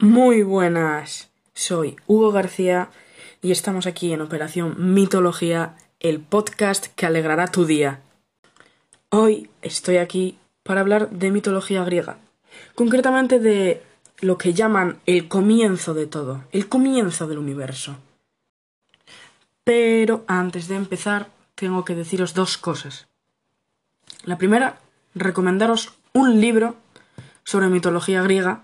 Muy buenas, soy Hugo García y estamos aquí en Operación Mitología, el podcast que alegrará tu día. Hoy estoy aquí para hablar de mitología griega, concretamente de lo que llaman el comienzo de todo, el comienzo del universo. Pero antes de empezar, tengo que deciros dos cosas. La primera, recomendaros un libro sobre mitología griega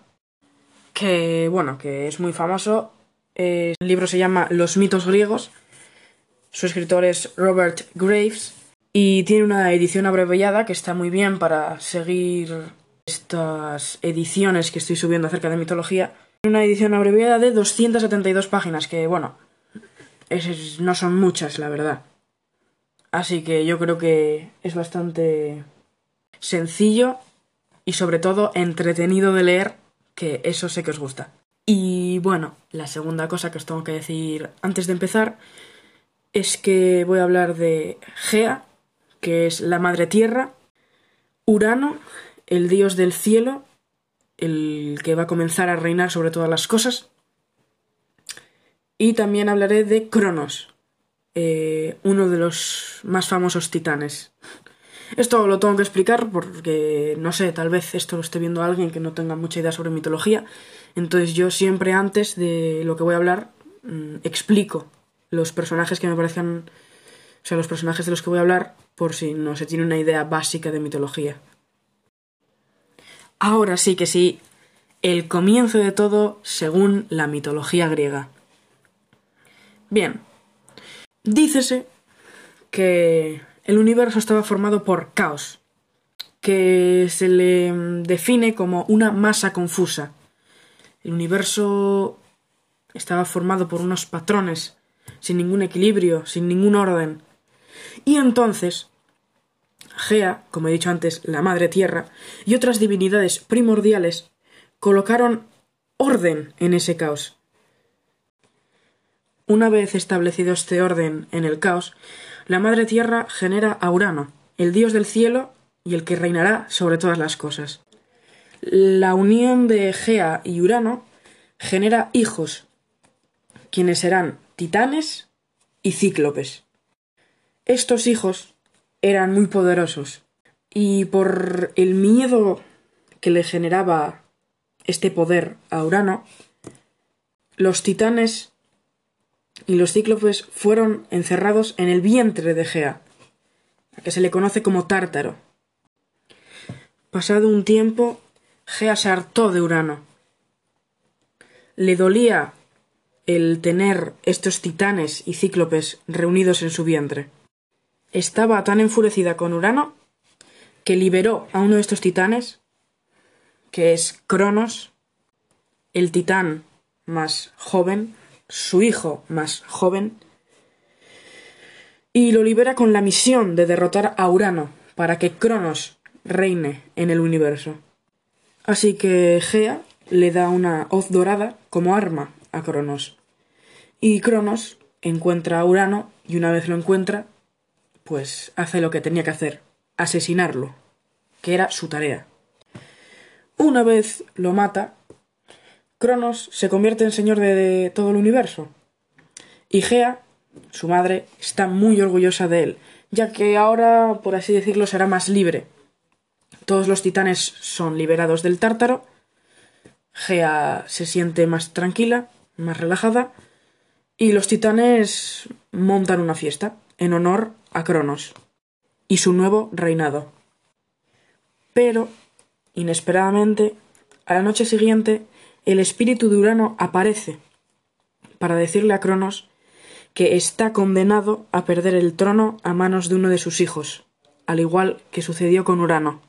que, bueno, que es muy famoso. el libro se llama Los mitos griegos. Su escritor es Robert Graves y tiene una edición abreviada que está muy bien para seguir estas ediciones que estoy subiendo acerca de mitología. Una edición abreviada de 272 páginas, que bueno, no son muchas, la verdad. Así que yo creo que es bastante sencillo y sobre todo entretenido de leer que eso sé que os gusta. Y bueno, la segunda cosa que os tengo que decir antes de empezar es que voy a hablar de Gea, que es la madre tierra, Urano, el dios del cielo, el que va a comenzar a reinar sobre todas las cosas, y también hablaré de Cronos, eh, uno de los más famosos titanes. Esto lo tengo que explicar porque, no sé, tal vez esto lo esté viendo alguien que no tenga mucha idea sobre mitología. Entonces yo siempre antes de lo que voy a hablar mm, explico los personajes que me parecen... O sea, los personajes de los que voy a hablar por si no se tiene una idea básica de mitología. Ahora sí que sí, el comienzo de todo según la mitología griega. Bien, dícese que el universo estaba formado por caos, que se le define como una masa confusa. El universo estaba formado por unos patrones, sin ningún equilibrio, sin ningún orden. Y entonces, Gea, como he dicho antes, la Madre Tierra, y otras divinidades primordiales colocaron orden en ese caos. Una vez establecido este orden en el caos, la Madre Tierra genera a Urano, el dios del cielo y el que reinará sobre todas las cosas. La unión de Gea y Urano genera hijos, quienes serán titanes y cíclopes. Estos hijos eran muy poderosos y por el miedo que le generaba este poder a Urano, los titanes y los cíclopes fueron encerrados en el vientre de Gea, que se le conoce como Tártaro. Pasado un tiempo, Gea se hartó de Urano. Le dolía el tener estos titanes y cíclopes reunidos en su vientre. Estaba tan enfurecida con Urano que liberó a uno de estos titanes, que es Cronos, el titán más joven, su hijo más joven, y lo libera con la misión de derrotar a Urano para que Cronos reine en el universo. Así que Gea le da una hoz dorada como arma a Cronos. Y Cronos encuentra a Urano y una vez lo encuentra, pues hace lo que tenía que hacer, asesinarlo, que era su tarea. Una vez lo mata, Cronos se convierte en señor de, todo el universo. Y Gea, su madre, está muy orgullosa de él, ya que ahora, por así decirlo, será más libre. Todos los titanes son liberados del tártaro. Gea se siente más tranquila, más relajada, y los titanes montan una fiesta en honor a Cronos y su nuevo reinado. Pero, inesperadamente, a la noche siguiente, el espíritu de Urano aparece para decirle a Cronos que está condenado a perder el trono a manos de uno de sus hijos, al igual que sucedió con Urano,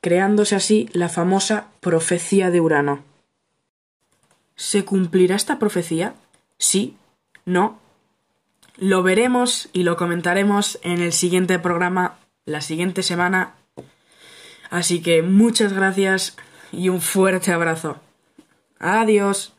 creándose así la famosa profecía de Urano. ¿Se cumplirá esta profecía? ¿Sí? ¿No? Lo veremos y lo comentaremos en el siguiente programa la siguiente semana. Así que muchas gracias y un fuerte abrazo. Adiós.